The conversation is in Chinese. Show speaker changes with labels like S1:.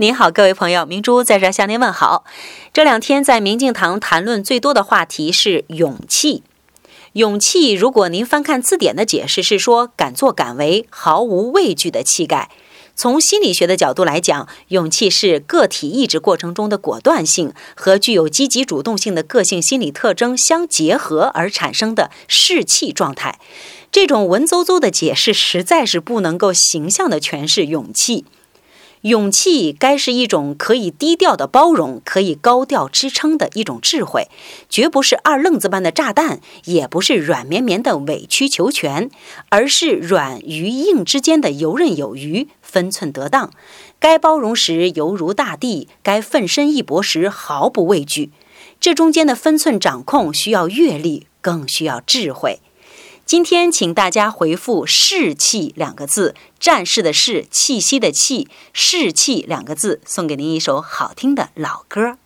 S1: 您好，各位朋友，明珠在这向您问好。这两天在明镜堂谈论最多的话题是勇气。勇气，如果您翻看字典的解释，是说敢作敢为、毫无畏惧的气概。从心理学的角度来讲，勇气是个体意志过程中的果断性和具有积极主动性的个性心理特征相结合而产生的士气状态。这种文绉绉的解释实在是不能够形象地诠释勇气。勇气该是一种可以低调的包容，可以高调支撑的一种智慧，绝不是二愣子般的炸弹，也不是软绵绵的委曲求全，而是软与硬之间的游刃有余、分寸得当。该包容时犹如大地，该奋身一搏时毫不畏惧。这中间的分寸掌控需要阅历，更需要智慧。今天，请大家回复“士气”两个字，战士的士，气息的气，士气两个字，送给您一首好听的老歌。